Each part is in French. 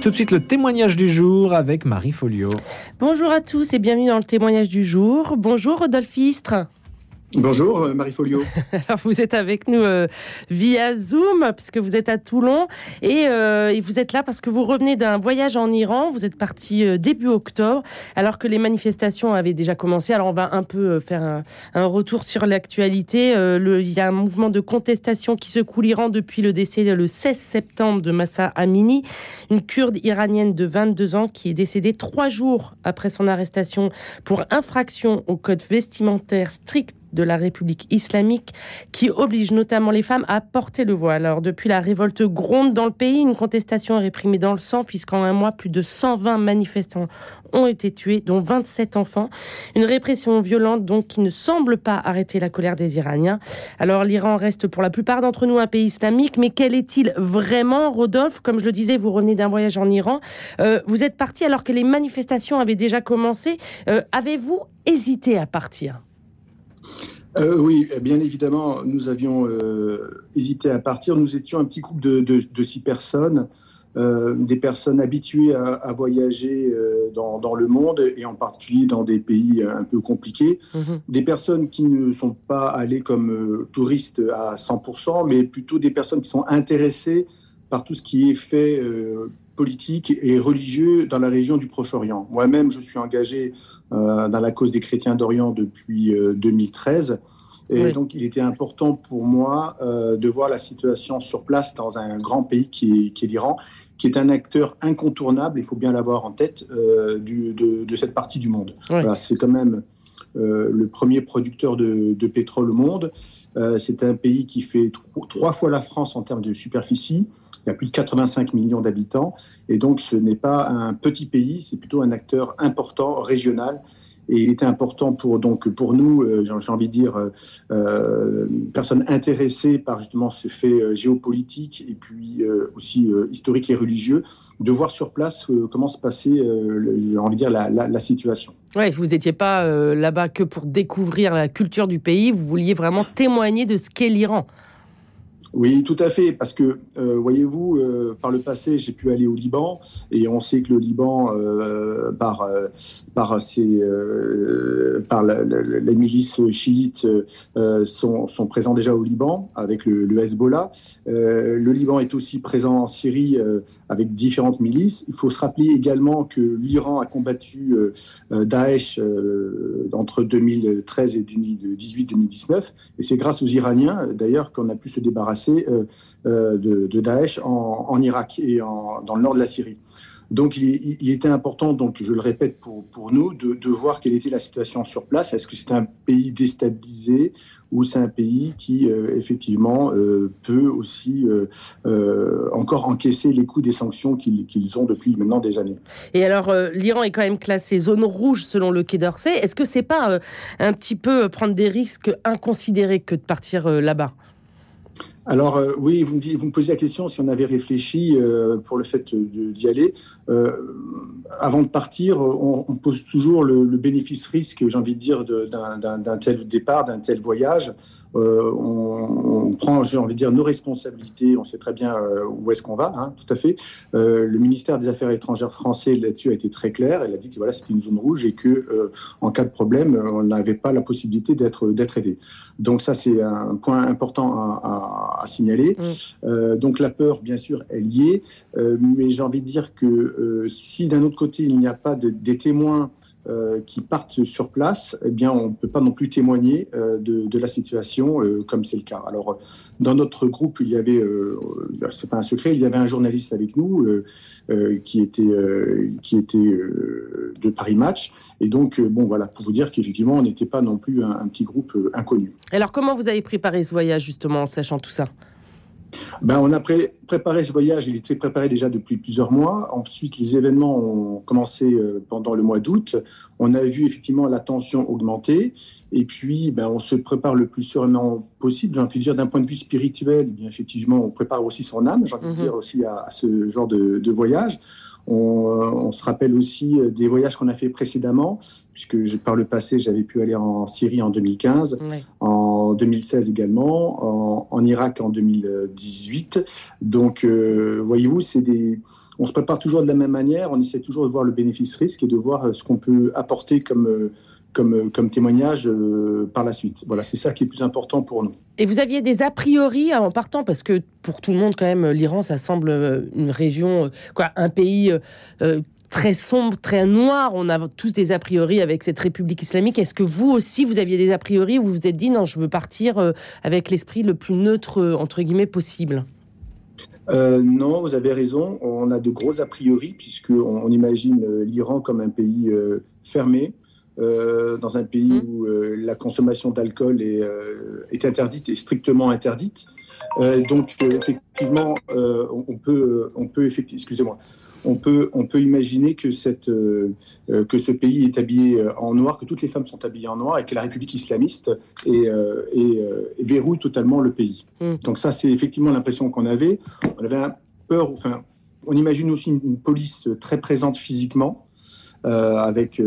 Tout de suite le témoignage du jour avec Marie Folio. Bonjour à tous et bienvenue dans le témoignage du jour. Bonjour Rodolphe Istre. Bonjour euh, Marie Folio. Alors vous êtes avec nous euh, via Zoom puisque vous êtes à Toulon euh, et, vous êtes là parce que vous revenez d'un voyage en Iran. Vous êtes parti début octobre alors que les manifestations avaient déjà commencé. Alors on va un peu faire un, retour sur l'actualité. il y a un mouvement de contestation qui secoue l'Iran depuis le décès le 16 septembre de Massa Amini, une kurde iranienne de 22 ans qui est décédée trois jours après son arrestation pour infraction au code vestimentaire strict de la République islamique qui oblige notamment les femmes à porter le voile. Alors depuis la révolte gronde dans le pays, une contestation est réprimée dans le sang puisqu'en un mois, plus de 120 manifestants ont été tués, dont 27 enfants. Une répression violente donc qui ne semble pas arrêter la colère des Iraniens. Alors l'Iran reste pour la plupart d'entre nous un pays islamique, mais quel est-il vraiment, Rodolphe? Comme je le disais, vous revenez d'un voyage en Iran. Euh, vous êtes parti alors que les manifestations avaient déjà commencé. Euh, avez-vous hésité à partir? Euh, oui, bien évidemment, nous avions euh, hésité à partir. Nous étions un petit groupe de, six personnes, euh, des personnes habituées à, voyager dans, le monde et en particulier dans des pays un peu compliqués, mhm. des personnes qui ne sont pas allées comme touristes à 100%, mais plutôt des personnes qui sont intéressées par tout ce qui est fait politique et religieux dans la région du Proche-Orient. Moi-même, je suis engagé euh, dans la cause des chrétiens d'Orient depuis 2013. Euh, et donc, il était important pour moi euh, de voir la situation sur place dans un grand pays qui est, l'Iran, qui est un acteur incontournable, il faut bien l'avoir en tête, de, cette partie du monde. Voilà, c'est quand même le premier producteur de, pétrole au monde. c'est un pays qui fait trois fois la France en termes de superficie. Il y a plus de 85 millions d'habitants. Et donc, ce n'est pas un petit pays, c'est plutôt un acteur important, régional. Et il était important pour, donc, pour nous, euh, j'ai envie de dire, euh, euh, personnes intéressées par justement ces faits géopolitiques et puis aussi historiques et religieux, de voir sur place comment se passait, j'ai envie de dire, la, la, la situation. Vous n'étiez pas là-bas que pour découvrir la culture du pays, vous vouliez vraiment témoigner de ce qu'est l'Iran. Oui, tout à fait, parce que, euh, voyez-vous, euh, par le passé, j'ai pu aller au Liban, et on sait que le Liban, euh, par, par, par les milices chiites, sont, sont, présents déjà au Liban, avec le, le Hezbollah. le Liban est aussi présent en Syrie, avec différentes milices. Il faut se rappeler également que l'Iran a combattu Daesh entre 2013 et 2018-2019, et c'est grâce aux Iraniens, d'ailleurs, qu'on a pu se débarrasser euh, euh, de, de, Daesh en, Irak et dans le nord de la Syrie. Donc il, était important, donc je le répète pour, nous, de, voir quelle était la situation sur place. Est-ce que c'est un pays déstabilisé ou c'est un pays qui euh, effectivement peut aussi encore encaisser les coûts des sanctions qu'ils ont depuis maintenant des années? Et alors l'Iran est quand même classé zone rouge selon le Quai d'Orsay. Est-ce que c'est pas un petit peu prendre des risques inconsidérés que de partir là-bas? Alors euh, oui, vous me, vous me, posez la question si on avait réfléchi euh, pour le fait d'y aller. Euh, avant de partir, on, pose toujours le, le bénéfice-risque, j'ai envie de dire, d'un tel départ, d'un tel voyage. Euh, on, prend, j'ai envie de dire, nos responsabilités. On sait très bien euh, où est-ce qu'on va, hein, tout à fait. Euh, le ministère des Affaires étrangères français là-dessus a été très clair. Il a dit que voilà, c'était une zone rouge et que en cas de problème, on n'avait pas la possibilité d'être d'être aidé. Donc ça, c'est un point important à, signaler. Mmh. donc la peur, bien sûr, est liée, mais j'ai envie de dire que si d'un autre côté il n'y a pas des témoins euh, qui partent sur place, eh bien, on ne peut pas non plus témoigner euh, de, la situation euh, comme c'est le cas. Alors, dans notre groupe, il y avait, c'est pas un secret, il y avait un journaliste avec nous qui était, qui était de Paris Match. Et donc, bon, voilà, pour vous dire qu'effectivement, on n'était pas non plus un, petit groupe inconnu. Alors, comment vous avez préparé ce voyage, justement, en sachant tout ça? Ben, on a préparé ce voyage, il était préparé déjà depuis plusieurs mois. Ensuite, les événements ont commencé euh, pendant le mois d'août. On a vu effectivement la tension augmenter. Et puis, ben, on se prépare le plus sereinement possible. J'ai envie de dire, d'un point de vue spirituel, eh bien, effectivement, on prépare aussi son âme, j'ai envie de mhm. dire aussi à, ce genre de, de voyage. Euh, on, se rappelle aussi euh, des voyages qu'on a fait précédemment, puisque par le passé, j'avais pu aller en Syrie en 2015, en 2016 également, en, Irak en 2018. Donc, euh, voyez-vous, c'est des on se prépare toujours de la même manière, on essaie toujours de voir le bénéfice-risque et de voir ce qu'on peut apporter comme comme, comme témoignage par la suite. Voilà, c'est ça qui est plus important pour nous. Et vous aviez des a priori en partant, parce que pour tout le monde, quand même, l'Iran, ça semble une région, quoi, un pays très sombre, très noir. On a tous des a priori avec cette République islamique. Est-ce que vous aussi, vous aviez des a priori où vous vous êtes dit non, je veux partir euh, avec l'esprit le plus neutre, euh, entre guillemets, possible? Euh, non, vous avez raison. On a de gros a priori, puisqu'on on imagine l'Iran comme un pays fermé, dans un pays mmh. où la consommation d'alcool est, est, interdite et strictement interdite. donc, effectivement, on, peut, on peut excusez-moi, on peut, on peut imaginer que, cette, euh, euh, que ce pays est habillé euh, en noir, que toutes les femmes sont habillées en noir et que la République islamiste est, verrouille totalement le pays. Hmm. Donc ça, c'est effectivement l'impression qu'on avait. On avait peur, enfin, on imagine aussi une, police très présente physiquement. Avec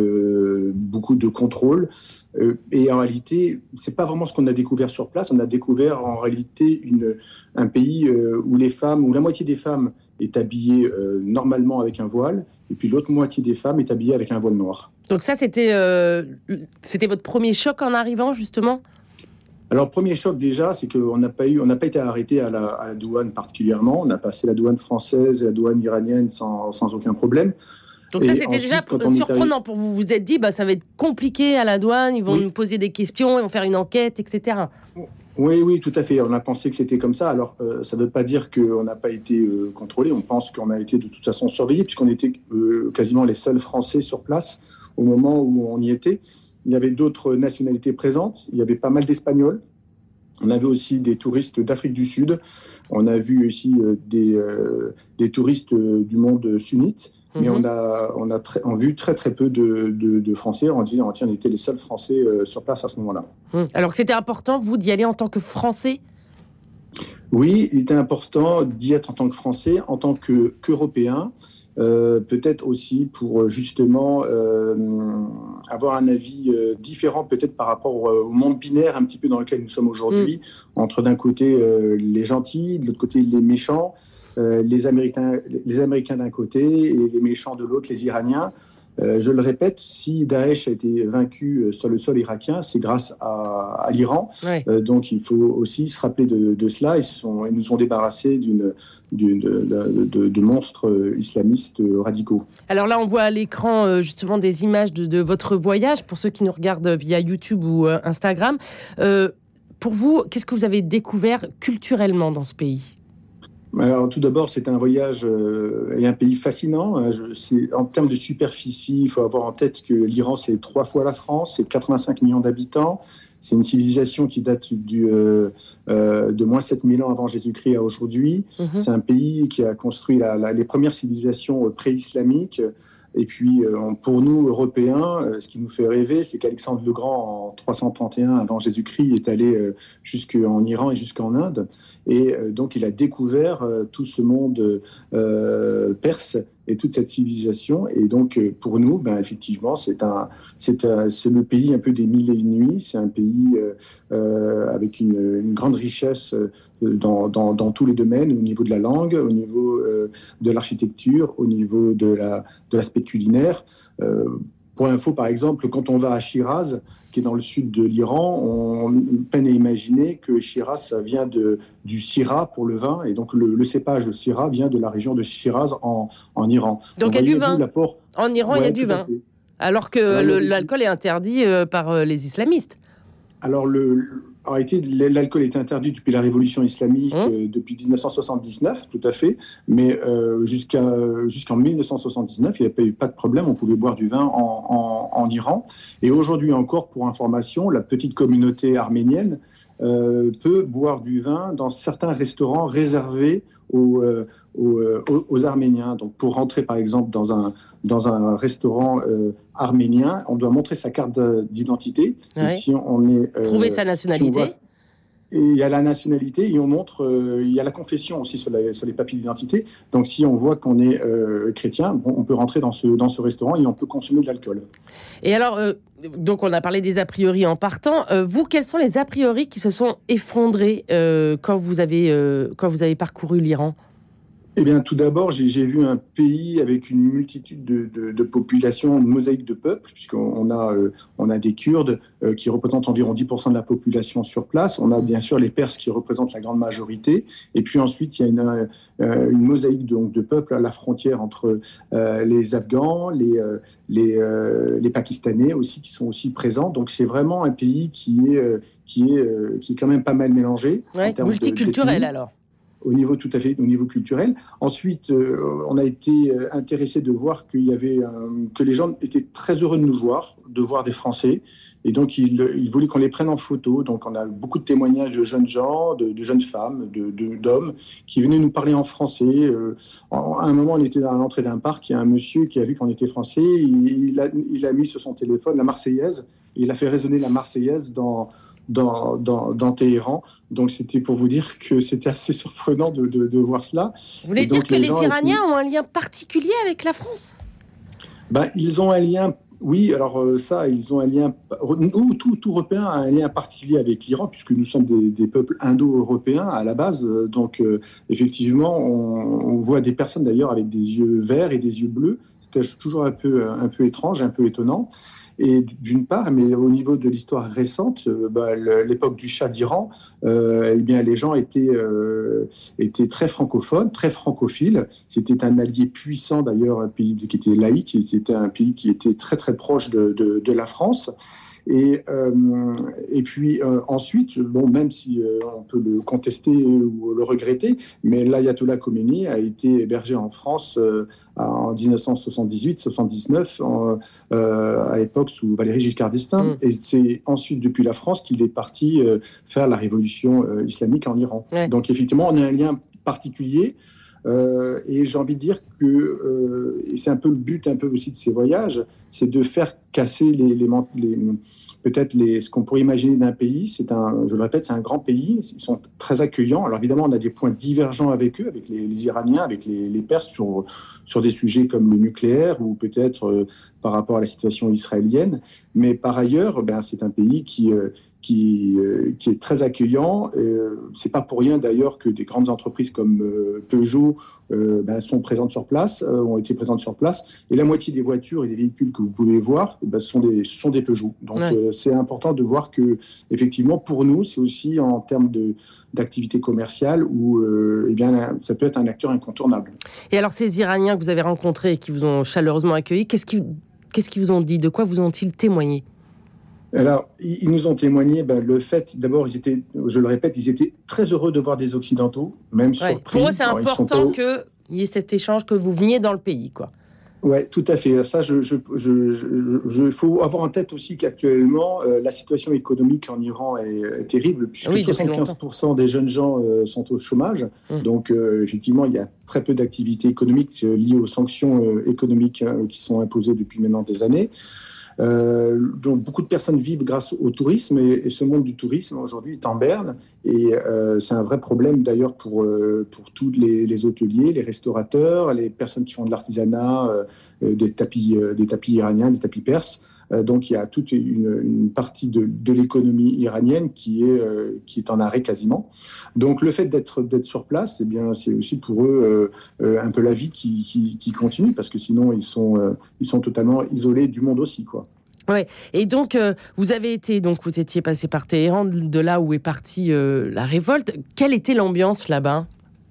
beaucoup de contrôle. et en réalité, c'est pas vraiment ce qu'on a découvert sur place. On a découvert en réalité une, un pays où les femmes, où la moitié des femmes est habillée euh, normalement avec un voile, et puis l'autre moitié des femmes est habillée avec un voile noir. Donc ça, c'était euh, c'était votre premier choc en arrivant, justement? Alors, premier choc déjà, c'est qu'on n'a pas, eu, on n'a pas été arrêté à la, douane particulièrement. On a passé la douane française et la douane iranienne sans, sans aucun problème. Donc ça, c'était déjà surprenant pour vous. Vous êtes dit, bah, ça va être compliqué à la douane, ils vont nous poser des questions, ils vont faire une enquête, etc. Oui, oui, tout à fait. On a pensé que c'était comme ça. Alors, euh, ça ne veut pas dire qu'on n'a pas été euh, contrôlé. On pense qu'on a été de toute façon surveillé, puisqu'on était euh, quasiment les seuls Français sur place au moment où on y était. Il y avait d'autres nationalités présentes. Il y avait pas mal d'Espagnols. On avait aussi des touristes d'Afrique du Sud. On a vu aussi des, des touristes du monde sunnite. Mais on mhm. a, on a très, vu très très peu de, de, Français. On, dit, on était les seuls Français euh, sur place à ce moment-là. Mhm. Alors que c'était important, vous, d'y aller en tant que Français? Oui, il était important d'y être en tant que Français, en tant qu'Européen. Euh, peut-être aussi pour justement euh, avoir un avis différent peut-être par rapport au monde binaire un petit peu dans lequel nous sommes aujourd'hui, mhm. entre d'un côté les gentils, de l'autre côté les méchants. Euh, les Américains, les Américains d'un côté et les méchants de l'autre, les Iraniens. Euh, je le répète, si Daesh a été vaincu euh, sur le sol irakien, c'est grâce à, l'Iran. donc il faut aussi se rappeler de, cela. Ils, sont, ils, nous ont débarrassés d'une, de, monstres islamistes radicaux. Alors là, on voit à l'écran justement des images de, votre voyage pour ceux qui nous regardent via YouTube ou Instagram. pour vous, qu'est-ce que vous avez découvert culturellement dans ce pays? Alors, tout d'abord, c'est un voyage euh, et un pays fascinant. Hein. en termes de superficie, il faut avoir en tête que l'Iran, c'est trois fois la France, c'est 85 millions d'habitants. C'est une civilisation qui date du, euh, euh, de moins 7000 ans avant Jésus-Christ à aujourd'hui. Mhm. C'est un pays qui a construit les premières civilisations pré-islamiques. Et puis, euh, pour nous, Européens, euh, ce qui nous fait rêver, c'est qu'Alexandre le Grand, en 331 avant Jésus-Christ, est allé euh, jusqu'en Iran et jusqu'en Inde. Et donc, il a découvert tout ce monde perse et toute cette civilisation. Et donc, pour nous, ben, effectivement, c'est un, c'est, le pays un peu des mille et une nuits. C'est un pays avec une, une, grande richesse dans, tous les domaines, au niveau de la langue, au niveau euh, de l'architecture, au niveau de l'aspect culinaire. Euh, pour info, par exemple, quand on va à Shiraz, qui est dans le sud de l'Iran, on peine à imaginer que Shiraz, ça vient de, du Syrah pour le vin, et donc le, cépage Syrah vient de la région de Shiraz en, Iran. Donc il y a du vin. En Iran, il y a du vin. Alors que l'alcool est interdit euh, par les islamistes. Alors, le, en réalité, l'alcool est interdit depuis la révolution islamique, hein euh, depuis 1979, tout à fait. Mais euh, jusqu'à jusqu'en 1979, il n'y a pas eu pas de problème. On pouvait boire du vin en, en, Iran. Et aujourd'hui encore, pour information, la petite communauté arménienne euh, peut boire du vin dans certains restaurants réservés aux, euh, euh, aux, Arméniens. Donc, pour rentrer, par exemple, dans un, dans un restaurant arménien, on doit montrer sa carte d'identité. Si on est, Prouver sa nationalité. Et il y a la nationalité et on montre, euh, il y a la confession aussi sur, sur les papiers d'identité. Donc si on voit qu'on est euh, chrétien, on peut rentrer dans ce, dans ce restaurant et on peut consommer de l'alcool. Et alors, euh, donc on a parlé des a priori en partant. vous, quels sont les a priori qui se sont effondrés quand, vous avez, quand vous avez parcouru l'Iran? Eh bien, tout d'abord, j'ai vu un pays avec une multitude de, populations, une mosaïque de peuples, puisqu'on a, euh, on a des Kurdes euh, qui représentent environ 10% de la population sur place. On a bien sûr les Perses qui représentent la grande majorité. Et puis ensuite, il y a une, euh, une mosaïque donc, de peuples à la frontière entre les Afghans, les, les, les, Pakistanais aussi, qui sont aussi présents. Donc, c'est vraiment un pays qui est, qui est, qui est quand même pas mal mélangé. multiculturel alors au niveau tout à fait au niveau culturel. Ensuite, euh, on a été euh, intéressé de voir qu'il y avait euh, que les gens étaient très heureux de nous voir, de voir des Français, et donc ils, voulaient qu'on les prenne en photo. Donc on a beaucoup de témoignages de jeunes gens, de, jeunes femmes, de, d'hommes qui venaient nous parler en français. à un moment, on était à l'entrée d'un parc, il y a un monsieur qui a vu qu'on était français, il, a, il a mis sur son téléphone la Marseillaise, il a fait résonner la Marseillaise dans dans, dans, Téhéran. Donc c'était pour vous dire que c'était assez surprenant de, de, voir cela. Vous voulez dire que les, Iraniens ont un lien particulier avec la France? Ben, Ils ont un lien oui, alors euh, ça, ils ont un lien. Tout, tout Européen a un lien particulier avec l'Iran, puisque nous sommes des, peuples indo-européens à la base. Donc, euh, effectivement, on, on, voit des personnes d'ailleurs avec des yeux verts et des yeux bleus. C'était toujours un peu, un peu étrange, un peu étonnant. Et d'une part, mais au niveau de l'histoire récente, euh, bah, l'époque du Shah d'Iran, euh, eh bien, les gens étaient, euh, étaient très francophones, très francophiles. C'était un allié puissant, d'ailleurs, un pays qui était laïque. C'était un pays qui était très, très proche de, de, de la France. Et, euh, et puis euh, ensuite, bon, même si euh, on peut le contester ou le regretter, mais l'ayatollah Khomeini a été hébergé en France en 1978-79, à l'époque sous Valéry Giscard d'Estaing. Mm. Et c'est ensuite, depuis la France, qu'il est parti faire la révolution islamique en Iran. Donc effectivement, on a un lien particulier. Et j'ai envie de dire que, et c'est un peu le but un peu aussi de ces voyages, c'est de faire casser les, les, les peut-être ce qu'on pourrait imaginer d'un pays. C'est un, je le répète, c'est un grand pays. Ils sont très accueillants. Alors évidemment, on a des points divergents avec eux, avec les, Iraniens, avec les, Perses sur sur des sujets comme le nucléaire ou peut-être euh, par rapport à la situation israélienne. Mais par ailleurs, ben c'est un pays qui euh, qui, euh, qui est très accueillant. Euh, c'est pas pour rien d'ailleurs que des grandes entreprises comme euh, Peugeot ben, sont présentes sur place, ont été présentes sur place. Et la moitié des voitures et des véhicules que vous pouvez voir, ben, sont des sont des Peugeot. Donc c'est important de voir que effectivement pour nous, c'est aussi en termes de d'activité commerciale où eh bien ça peut être un acteur incontournable. Et alors ces Iraniens que vous avez rencontrés et qui vous ont chaleureusement accueillis, qu'est-ce qui qu'est-ce qu'ils vous ont dit? De quoi vous ont-ils témoigné? Alors, ils nous ont témoigné ben, le fait, d'abord, ils étaient, je le répète, ils étaient très heureux de voir des Occidentaux, même surpris. Pour eux, c'est important qu'il y ait cet échange, que vous veniez dans le pays, quoi. Oui, tout à fait. Ça, je, je, je, faut avoir en tête aussi qu'actuellement, euh, la situation économique en Iran est, terrible, puisque 75% des jeunes gens euh, sont au chômage. Hum. Donc, euh, effectivement, il y a très peu d'activités économiques liées aux sanctions économiques hein, qui sont imposées depuis maintenant des années. Euh, donc beaucoup de personnes vivent grâce au tourisme et, ce monde du tourisme aujourd'hui est en berne et euh, c'est un vrai problème d'ailleurs pour, euh, pour tous les, les, hôteliers, les restaurateurs, les personnes qui font de l'artisanat, des, tapis, des tapis iraniens, des tapis perses. Donc il y a toute une, partie de, de l'économie iranienne qui est, qui est en arrêt quasiment. Donc le fait d'être sur place, eh bien c'est aussi pour eux un peu la vie qui, qui, continue parce que sinon ils sont, ils sont totalement isolés du monde aussi. Quoi. Ouais. Et donc, euh, vous avez été, donc vous étiez passé par Téhéran, de là où est partie euh, la révolte. Quelle était l'ambiance là-bas?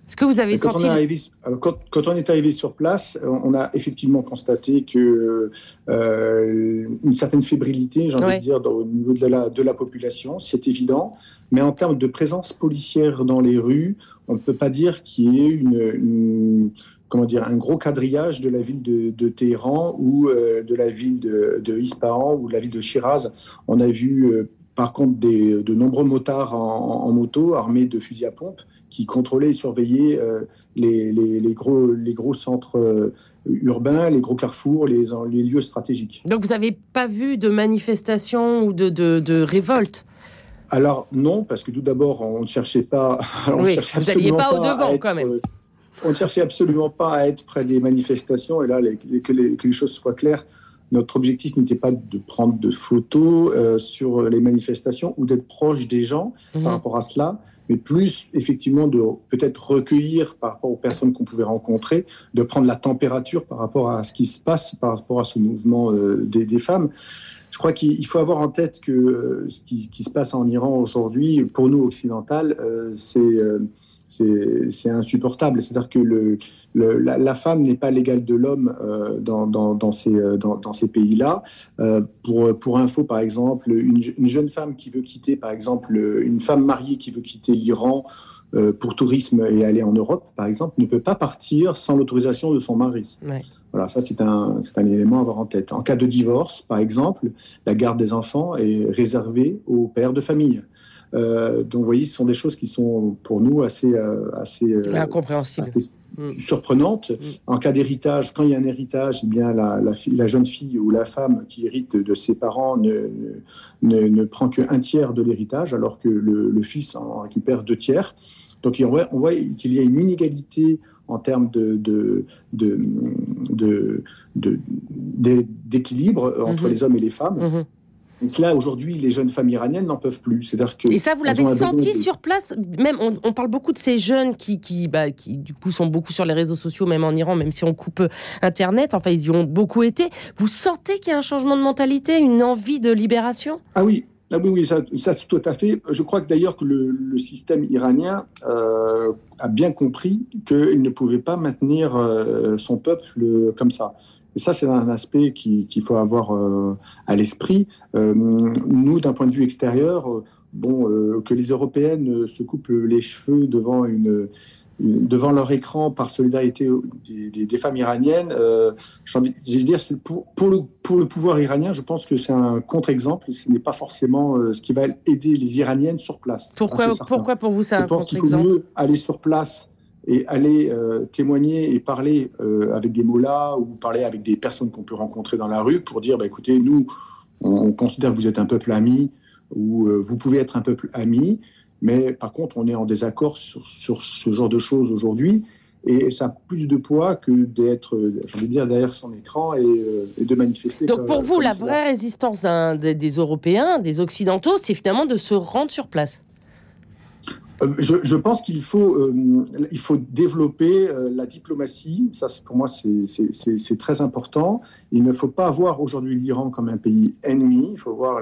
Est-ce que vous avez quand senti on est arrivé, quand, on est arrivé sur place, on a effectivement constaté que euh, une certaine fébrilité, j'ai envie de dire, au niveau de la, de la population, c'est évident. Mais en termes de présence policière dans les rues, on ne peut pas dire qu'il y ait une comment dire, un gros quadrillage de la ville de, Téhéran ou euh, de la ville de, de, Ispahan ou de la ville de Shiraz. On a vu euh, par contre des, de nombreux motards en, moto armés de fusils à pompe qui contrôlaient et surveillaient euh, les, les, gros, les gros centres urbains, les gros carrefours, les, les lieux stratégiques. Donc vous n'avez pas vu de manifestations ou de, de, de révolte alors non, parce que tout d'abord, on ne cherchait pas, on oui, cherchait absolument pas, au devant quand même on ne cherchait absolument pas à être près des manifestations. Et là, que, les, choses soient claires, notre objectif n'était pas de prendre de photos euh, sur les manifestations ou d'être proche des gens par mhm. rapport à cela. Mais plus effectivement de peut-être recueillir par rapport aux personnes qu'on pouvait rencontrer, de prendre la température par rapport à ce qui se passe, par rapport à ce mouvement euh, des, femmes. Je crois qu'il faut avoir en tête que euh, ce qui, qui, se passe en Iran aujourd'hui, pour nous occidentales, euh, c'est c'est insupportable. C'est-à-dire que le, le, la, la, femme n'est pas l'égale de l'homme euh, dans, dans, dans, ces, euh, dans, ces pays-là. Euh, pour, pour info, par exemple, une, une, jeune femme qui veut quitter, par exemple, une femme mariée qui veut quitter l'Iran euh, pour tourisme et aller en Europe, par exemple, ne peut pas partir sans l'autorisation de son mari. Ouais. Voilà, ça c'est un, un élément à avoir en tête. En cas de divorce, par exemple, la garde des enfants est réservée aux pères de famille. Euh, donc, vous voyez, ce sont des choses qui sont pour nous assez, euh, assez, euh, incompréhensibles. Assez mm. surprenantes. Mm. En cas d'héritage, quand il y a un héritage, eh bien, la, la, fille, la, jeune fille ou la femme qui hérite de ses parents ne, ne, ne prend qu'un tiers de l'héritage, alors que le, le, fils en récupère deux tiers. Donc, on voit, on voit qu'il y a une inégalité en termes de, de, de, de d'équilibre entre mm -hmm. les hommes et les femmes. Mm -hmm. Et cela, aujourd'hui, les jeunes femmes iraniennes n'en peuvent plus. C'est-à-dire que et ça, vous l'avez senti sur place? Même, on, on, parle beaucoup de ces jeunes qui, qui, bah, qui, du coup, sont beaucoup sur les réseaux sociaux, même en Iran, même si on coupe Internet. Enfin, ils y ont beaucoup été. Vous sentez qu'il y a un changement de mentalité, une envie de libération? Ah oui, ah oui, oui, ça, ça, tout à fait. Je crois que d'ailleurs que le, le, système iranien euh, a bien compris qu'il ne pouvait pas maintenir euh, son peuple comme ça. Et ça, c'est un aspect qu'il qu faut avoir euh, à l'esprit. Euh, nous, d'un point de vue extérieur, euh, bon, que les Européennes se coupent les cheveux devant une, devant leur écran par solidarité des, des, des femmes iraniennes, euh, j'ai envie de dire, pour, pour, le, pour le pouvoir iranien, je pense que c'est un contre-exemple. Ce n'est pas forcément euh, ce qui va aider les Iraniennes sur place. Pourquoi, pourquoi pour vous ça Je pense qu'il faut mieux aller sur place et aller euh, témoigner et parler euh, avec des mots-là ou parler avec des personnes qu'on peut rencontrer dans la rue pour dire bah, écoutez, nous, on, on, considère que vous êtes un peuple ami ou euh, vous pouvez être un peuple ami, mais par contre, on est en désaccord sur, sur ce genre de choses aujourd'hui. Et ça a plus de poids que d'être, dire, derrière son écran et, et de manifester. Donc pour vous, la vraie résistance des, des Européens, des Occidentaux, c'est finalement de se rendre sur place je, je, pense qu'il faut, euh, faut développer euh, la diplomatie. Ça, pour moi, c'est très important. Il ne faut pas voir aujourd'hui l'Iran comme un pays ennemi. Il faut voir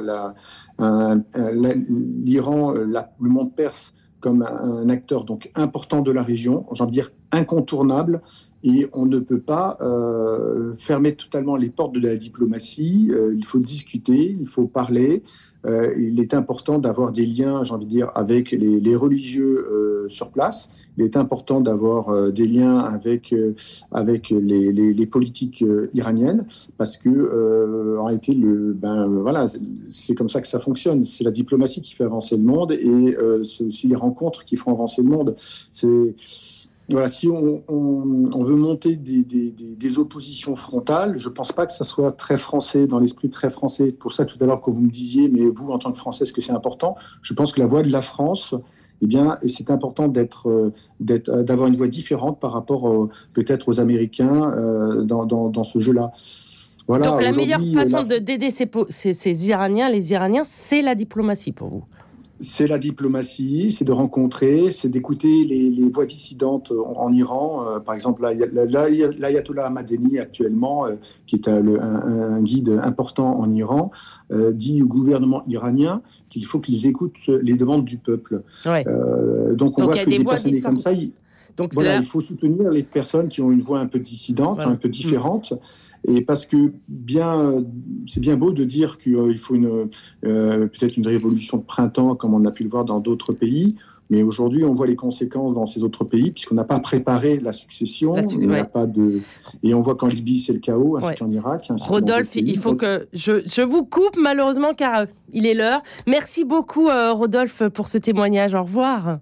l'Iran, le monde perse, comme un, un, acteur donc important de la région, j'ai envie de dire incontournable. Et on ne peut pas euh, fermer totalement les portes de la diplomatie. Euh, il faut discuter, il faut parler. Euh, il est important d'avoir des liens, j'ai envie de dire, avec les, les religieux euh, sur place. Il est important d'avoir euh, des liens avec, euh, avec les, les, les, politiques iraniennes parce que, en réalité, le, ben, voilà, c'est comme ça que ça fonctionne. C'est la diplomatie qui fait avancer le monde et c'est aussi les rencontres qui font avancer le monde. C'est voilà, si on, on, on, veut monter des, des, des, oppositions frontales, je ne pense pas que ça soit très français, dans l'esprit très français. Pour ça, tout à l'heure, quand vous me disiez, mais vous, en tant que Français, est-ce que c'est important? Je pense que la voix de la France, eh bien, c'est important d'être, d'avoir une voix différente par rapport peut-être aux Américains euh, dans, dans, dans, ce jeu-là. Voilà, Donc la meilleure façon la... d'aider ces, ces, ces Iraniens, les Iraniens, c'est la diplomatie pour vous c'est la diplomatie, c'est de rencontrer, c'est d'écouter les, les, voix dissidentes en, en Iran. Euh, par exemple, l'ayatollah Madeni actuellement, euh, qui est un, le, un, un, guide important en Iran, euh, dit au gouvernement iranien qu'il faut qu'ils écoutent les demandes du peuple. Ouais. donc on donc voit que des, des personnes comme ça, donc voilà, il faut soutenir les personnes qui ont une voix un peu dissidente, voilà. un peu différente. Mmh. Et parce que bien, c'est bien beau de dire qu'il faut une euh, peut-être une révolution de printemps, comme on a pu le voir dans d'autres pays. Mais aujourd'hui, on voit les conséquences dans ces autres pays, puisqu'on n'a pas préparé la succession. La ouais. pas de... Et on voit qu'en Libye, c'est le chaos, ainsi ouais. qu'en Irak. Ainsi Rodolphe, il faut que je, je, vous coupe, malheureusement, car euh, il est l'heure. Merci beaucoup, euh, Rodolphe, pour ce témoignage. Au revoir.